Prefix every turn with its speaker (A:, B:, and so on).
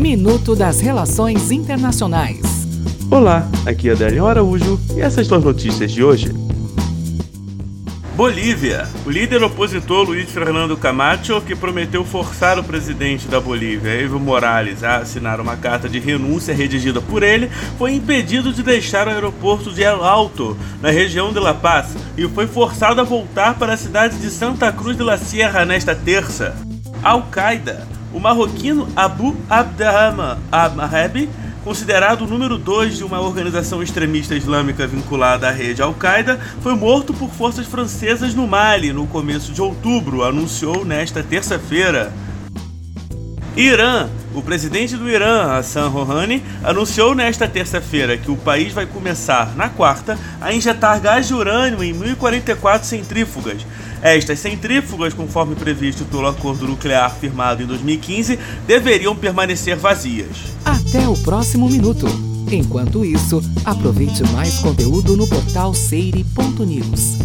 A: Minuto das Relações Internacionais.
B: Olá, aqui é Adélio Araújo e essas são as notícias de hoje.
C: Bolívia. O líder opositor Luiz Fernando Camacho, que prometeu forçar o presidente da Bolívia, Evo Morales, a assinar uma carta de renúncia redigida por ele, foi impedido de deixar o aeroporto de El Alto, na região de La Paz, e foi forçado a voltar para a cidade de Santa Cruz de la Sierra nesta terça. Al-Qaeda o marroquino Abu Abderrahman Al-Maheb, considerado o número 2 de uma organização extremista islâmica vinculada à rede Al-Qaeda, foi morto por forças francesas no Mali no começo de outubro, anunciou nesta terça-feira. Irã. O presidente do Irã, Hassan Rouhani, anunciou nesta terça-feira que o país vai começar, na quarta, a injetar gás de urânio em 1044 centrífugas. Estas centrífugas, conforme previsto pelo acordo nuclear firmado em 2015, deveriam permanecer vazias.
A: Até o próximo minuto. Enquanto isso, aproveite mais conteúdo no portal seire.news.